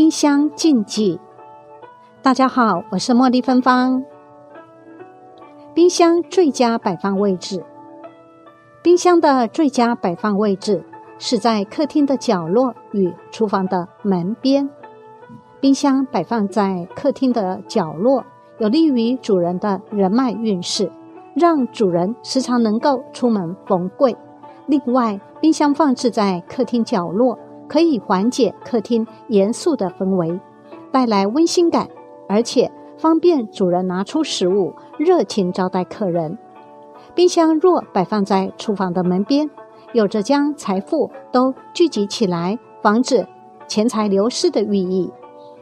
冰箱禁忌。大家好，我是茉莉芬芳。冰箱最佳摆放位置，冰箱的最佳摆放位置是在客厅的角落与厨房的门边。冰箱摆放在客厅的角落，有利于主人的人脉运势，让主人时常能够出门逢贵。另外，冰箱放置在客厅角落。可以缓解客厅严肃的氛围，带来温馨感，而且方便主人拿出食物，热情招待客人。冰箱若摆放在厨房的门边，有着将财富都聚集起来，防止钱财流失的寓意。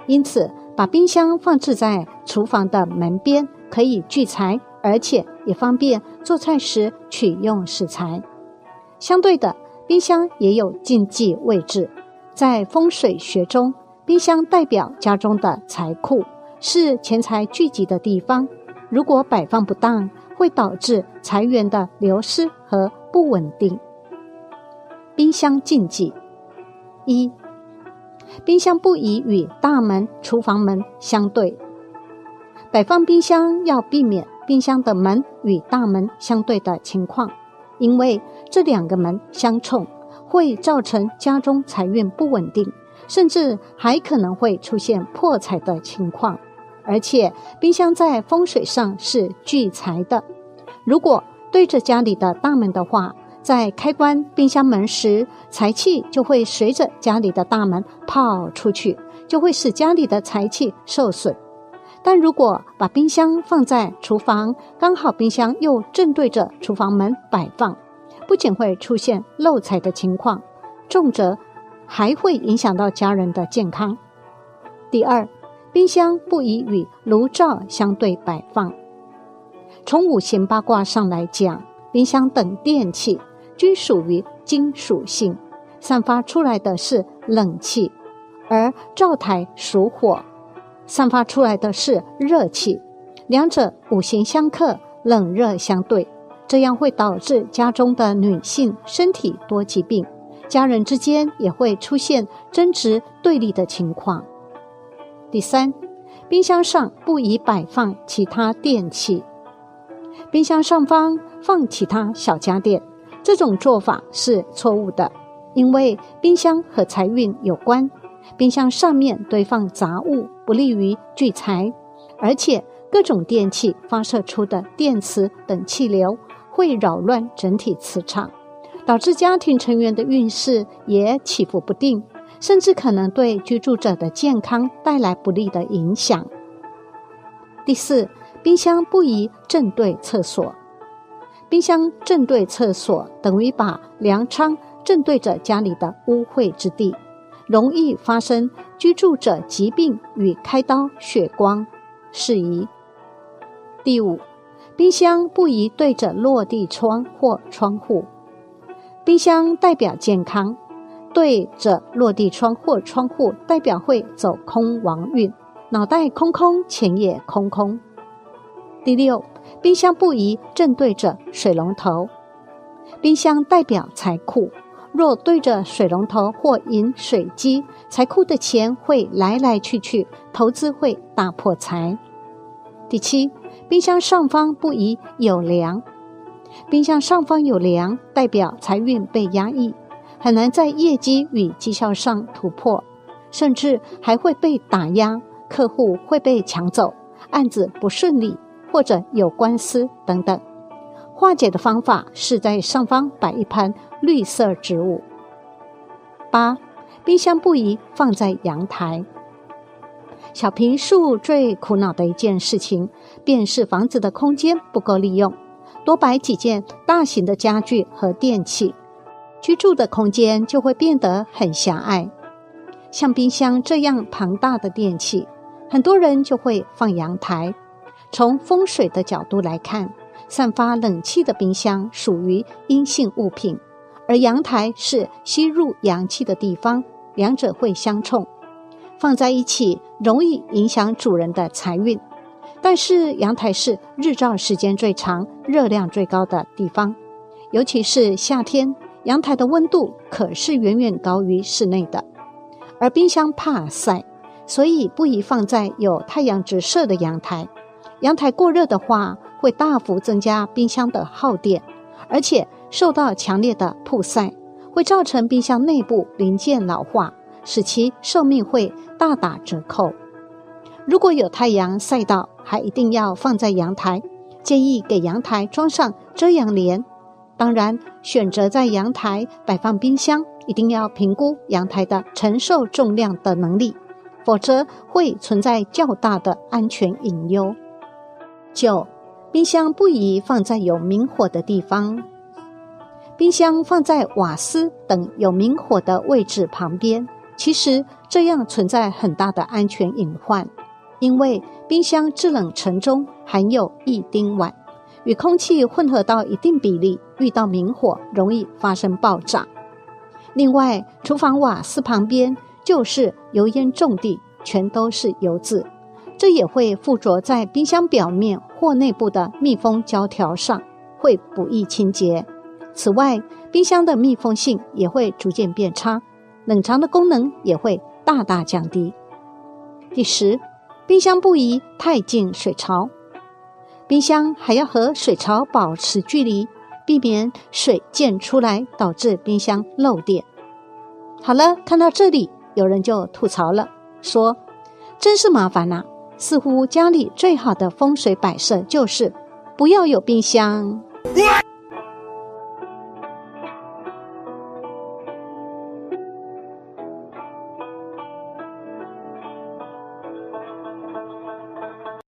因此，把冰箱放置在厨房的门边，可以聚财，而且也方便做菜时取用食材。相对的，冰箱也有禁忌位置。在风水学中，冰箱代表家中的财库，是钱财聚集的地方。如果摆放不当，会导致财源的流失和不稳定。冰箱禁忌一：冰箱不宜与大门、厨房门相对。摆放冰箱要避免冰箱的门与大门相对的情况，因为这两个门相冲。会造成家中财运不稳定，甚至还可能会出现破财的情况。而且，冰箱在风水上是聚财的。如果对着家里的大门的话，在开关冰箱门时，财气就会随着家里的大门跑出去，就会使家里的财气受损。但如果把冰箱放在厨房，刚好冰箱又正对着厨房门摆放。不仅会出现漏财的情况，重则还会影响到家人的健康。第二，冰箱不宜与炉灶相对摆放。从五行八卦上来讲，冰箱等电器均属于金属性，散发出来的是冷气；而灶台属火，散发出来的是热气。两者五行相克，冷热相对。这样会导致家中的女性身体多疾病，家人之间也会出现争执对立的情况。第三，冰箱上不宜摆放其他电器，冰箱上方放其他小家电，这种做法是错误的，因为冰箱和财运有关，冰箱上面堆放杂物不利于聚财，而且各种电器发射出的电磁等气流。会扰乱整体磁场，导致家庭成员的运势也起伏不定，甚至可能对居住者的健康带来不利的影响。第四，冰箱不宜正对厕所。冰箱正对厕所，等于把粮仓正对着家里的污秽之地，容易发生居住者疾病与开刀血光，适宜。第五。冰箱不宜对着落地窗或窗户。冰箱代表健康，对着落地窗或窗户代表会走空亡运，脑袋空空，钱也空空。第六，冰箱不宜正对着水龙头。冰箱代表财库，若对着水龙头或饮水机，财库的钱会来来去去，投资会大破财。第七。冰箱上方不宜有梁，冰箱上方有梁，代表财运被压抑，很难在业绩与绩效上突破，甚至还会被打压，客户会被抢走，案子不顺利，或者有官司等等。化解的方法是在上方摆一盆绿色植物。八，冰箱不宜放在阳台。小平数最苦恼的一件事情，便是房子的空间不够利用，多摆几件大型的家具和电器，居住的空间就会变得很狭隘。像冰箱这样庞大的电器，很多人就会放阳台。从风水的角度来看，散发冷气的冰箱属于阴性物品，而阳台是吸入阳气的地方，两者会相冲。放在一起容易影响主人的财运，但是阳台是日照时间最长、热量最高的地方，尤其是夏天，阳台的温度可是远远高于室内的。而冰箱怕晒，所以不宜放在有太阳直射的阳台。阳台过热的话，会大幅增加冰箱的耗电，而且受到强烈的曝晒，会造成冰箱内部零件老化，使其寿命会大打折扣。如果有太阳晒到，还一定要放在阳台，建议给阳台装上遮阳帘。当然，选择在阳台摆放冰箱，一定要评估阳台的承受重量的能力，否则会存在较大的安全隐忧。九，冰箱不宜放在有明火的地方。冰箱放在瓦斯等有明火的位置旁边，其实这样存在很大的安全隐患。因为冰箱制冷层中含有一丁烷，与空气混合到一定比例，遇到明火容易发生爆炸。另外，厨房瓦斯旁边就是油烟重地，全都是油渍，这也会附着在冰箱表面或内部的密封胶条上，会不易清洁。此外，冰箱的密封性也会逐渐变差，冷藏的功能也会大大降低。第十。冰箱不宜太近水槽，冰箱还要和水槽保持距离，避免水溅出来导致冰箱漏电。好了，看到这里，有人就吐槽了，说：“真是麻烦呐！似乎家里最好的风水摆设就是不要有冰箱。”